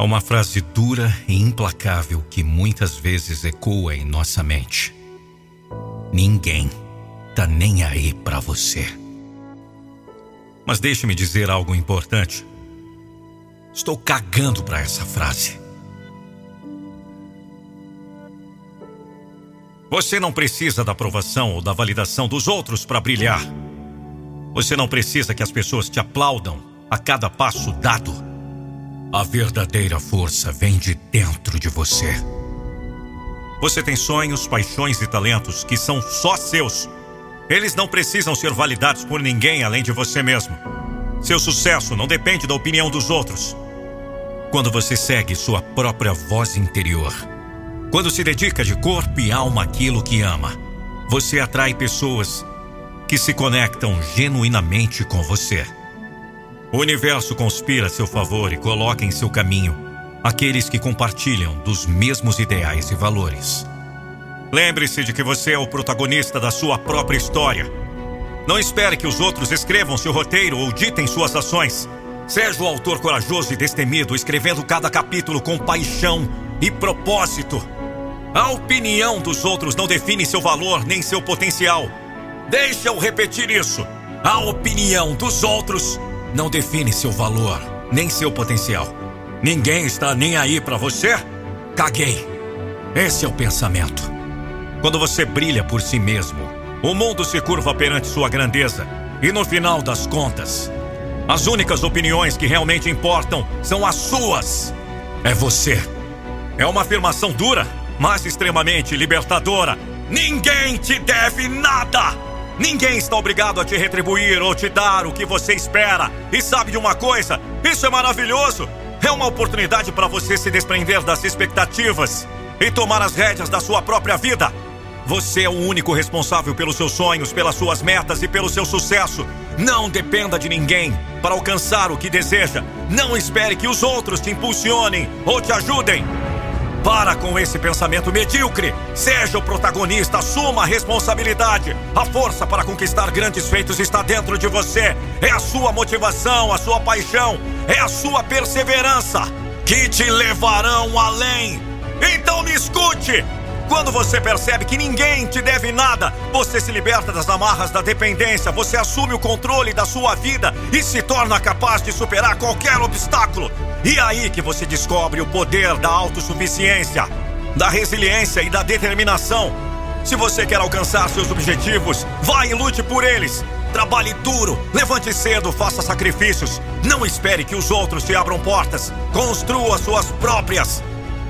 Há uma frase dura e implacável que muitas vezes ecoa em nossa mente. Ninguém tá nem aí para você. Mas deixe-me dizer algo importante. Estou cagando para essa frase. Você não precisa da aprovação ou da validação dos outros para brilhar. Você não precisa que as pessoas te aplaudam a cada passo dado. A verdadeira força vem de dentro de você. Você tem sonhos, paixões e talentos que são só seus. Eles não precisam ser validados por ninguém além de você mesmo. Seu sucesso não depende da opinião dos outros. Quando você segue sua própria voz interior, quando se dedica de corpo e alma àquilo que ama, você atrai pessoas que se conectam genuinamente com você. O universo conspira a seu favor e coloca em seu caminho aqueles que compartilham dos mesmos ideais e valores. Lembre-se de que você é o protagonista da sua própria história. Não espere que os outros escrevam seu roteiro ou ditem suas ações. Seja o autor corajoso e destemido, escrevendo cada capítulo com paixão e propósito. A opinião dos outros não define seu valor nem seu potencial. Deixa eu repetir isso. A opinião dos outros não define seu valor, nem seu potencial. Ninguém está nem aí para você? Caguei. Esse é o pensamento. Quando você brilha por si mesmo, o mundo se curva perante sua grandeza. E no final das contas, as únicas opiniões que realmente importam são as suas. É você. É uma afirmação dura, mas extremamente libertadora. Ninguém te deve nada! Ninguém está obrigado a te retribuir ou te dar o que você espera. E sabe de uma coisa? Isso é maravilhoso. É uma oportunidade para você se desprender das expectativas e tomar as rédeas da sua própria vida. Você é o único responsável pelos seus sonhos, pelas suas metas e pelo seu sucesso. Não dependa de ninguém para alcançar o que deseja. Não espere que os outros te impulsionem ou te ajudem. Para com esse pensamento medíocre. Seja o protagonista, assuma a responsabilidade. A força para conquistar grandes feitos está dentro de você. É a sua motivação, a sua paixão, é a sua perseverança que te levarão além. Então me escute! Quando você percebe que ninguém te deve nada, você se liberta das amarras da dependência, você assume o controle da sua vida e se torna capaz de superar qualquer obstáculo. E é aí que você descobre o poder da autossuficiência, da resiliência e da determinação. Se você quer alcançar seus objetivos, vá e lute por eles. Trabalhe duro, levante cedo, faça sacrifícios. Não espere que os outros te abram portas. Construa suas próprias.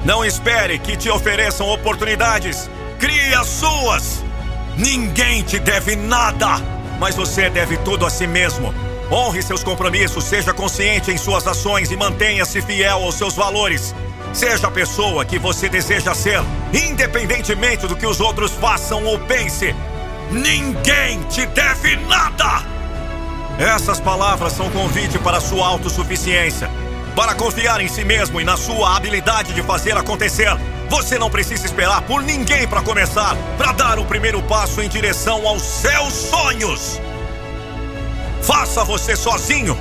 Não espere que te ofereçam oportunidades. Crie as suas. Ninguém te deve nada, mas você deve tudo a si mesmo. Honre seus compromissos, seja consciente em suas ações e mantenha-se fiel aos seus valores. Seja a pessoa que você deseja ser, independentemente do que os outros façam ou pense. Ninguém te deve nada! Essas palavras são convite para sua autossuficiência para confiar em si mesmo e na sua habilidade de fazer acontecer. Você não precisa esperar por ninguém para começar, para dar o primeiro passo em direção aos seus sonhos. Faça você sozinho.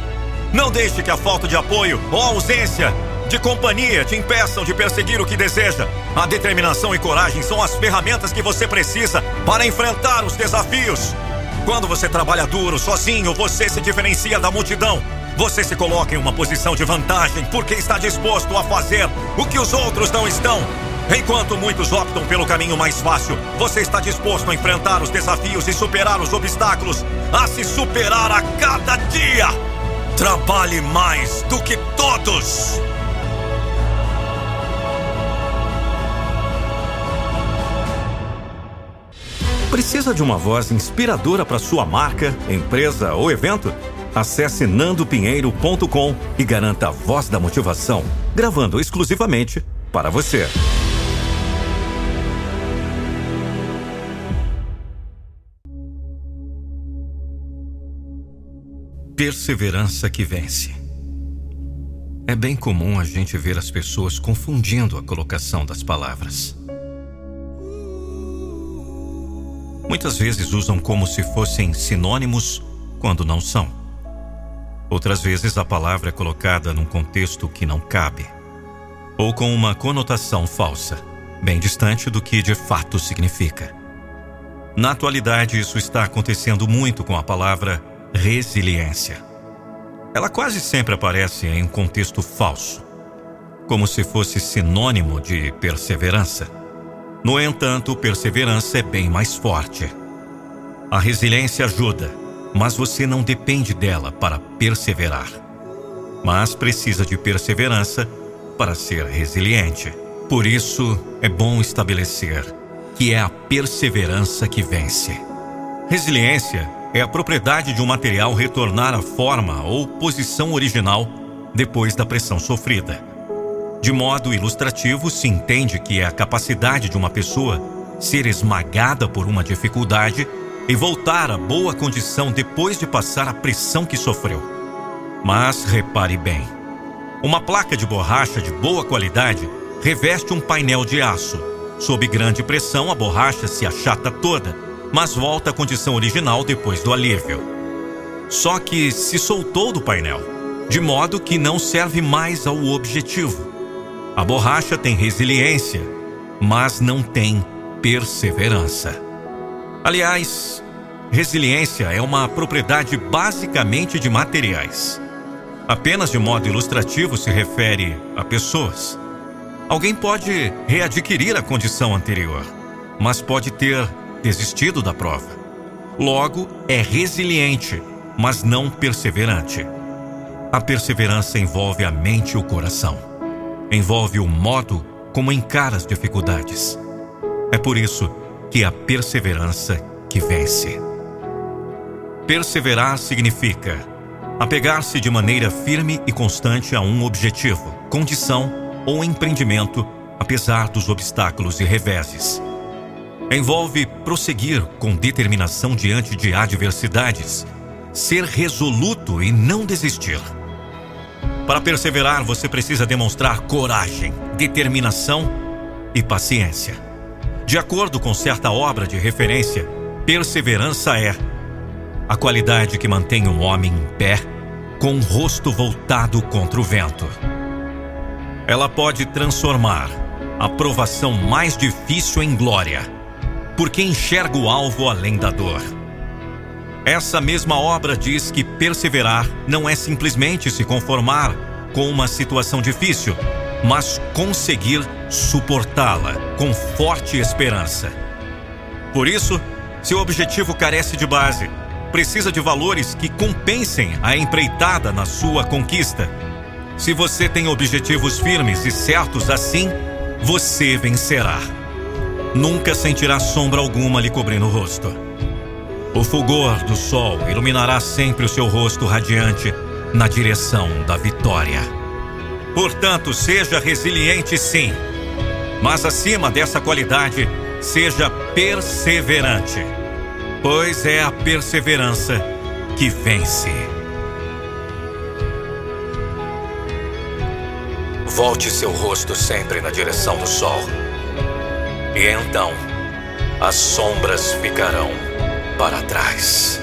Não deixe que a falta de apoio ou a ausência de companhia te impeçam de perseguir o que deseja. A determinação e coragem são as ferramentas que você precisa para enfrentar os desafios. Quando você trabalha duro, sozinho, você se diferencia da multidão. Você se coloca em uma posição de vantagem porque está disposto a fazer o que os outros não estão. Enquanto muitos optam pelo caminho mais fácil, você está disposto a enfrentar os desafios e superar os obstáculos, a se superar a cada dia. Trabalhe mais do que todos. Precisa de uma voz inspiradora para sua marca, empresa ou evento? Acesse nandopinheiro.com e garanta a voz da motivação, gravando exclusivamente para você. Perseverança que vence. É bem comum a gente ver as pessoas confundindo a colocação das palavras. Muitas vezes usam como se fossem sinônimos quando não são. Outras vezes a palavra é colocada num contexto que não cabe. ou com uma conotação falsa, bem distante do que de fato significa. Na atualidade, isso está acontecendo muito com a palavra resiliência. Ela quase sempre aparece em um contexto falso, como se fosse sinônimo de perseverança. No entanto, perseverança é bem mais forte. A resiliência ajuda, mas você não depende dela para perseverar. Mas precisa de perseverança para ser resiliente. Por isso, é bom estabelecer que é a perseverança que vence. Resiliência é a propriedade de um material retornar à forma ou posição original depois da pressão sofrida. De modo ilustrativo, se entende que é a capacidade de uma pessoa ser esmagada por uma dificuldade e voltar à boa condição depois de passar a pressão que sofreu. Mas repare bem: uma placa de borracha de boa qualidade reveste um painel de aço. Sob grande pressão, a borracha se achata toda, mas volta à condição original depois do alívio. Só que se soltou do painel, de modo que não serve mais ao objetivo. A borracha tem resiliência, mas não tem perseverança. Aliás, resiliência é uma propriedade basicamente de materiais. Apenas de modo ilustrativo se refere a pessoas. Alguém pode readquirir a condição anterior, mas pode ter desistido da prova. Logo, é resiliente, mas não perseverante. A perseverança envolve a mente e o coração envolve o modo como encara as dificuldades. É por isso que a perseverança que vence. Perseverar significa apegar-se de maneira firme e constante a um objetivo, condição ou empreendimento, apesar dos obstáculos e reveses. Envolve prosseguir com determinação diante de adversidades, ser resoluto e não desistir. Para perseverar, você precisa demonstrar coragem, determinação e paciência. De acordo com certa obra de referência, perseverança é a qualidade que mantém um homem em pé, com o rosto voltado contra o vento. Ela pode transformar a provação mais difícil em glória, porque enxerga o alvo além da dor. Essa mesma obra diz que perseverar não é simplesmente se conformar com uma situação difícil, mas conseguir suportá-la com forte esperança. Por isso, seu objetivo carece de base, precisa de valores que compensem a empreitada na sua conquista. Se você tem objetivos firmes e certos assim, você vencerá. Nunca sentirá sombra alguma lhe cobrindo o rosto. O fulgor do sol iluminará sempre o seu rosto radiante na direção da vitória. Portanto, seja resiliente sim, mas acima dessa qualidade, seja perseverante, pois é a perseverança que vence. Volte seu rosto sempre na direção do sol, e então as sombras ficarão para trás.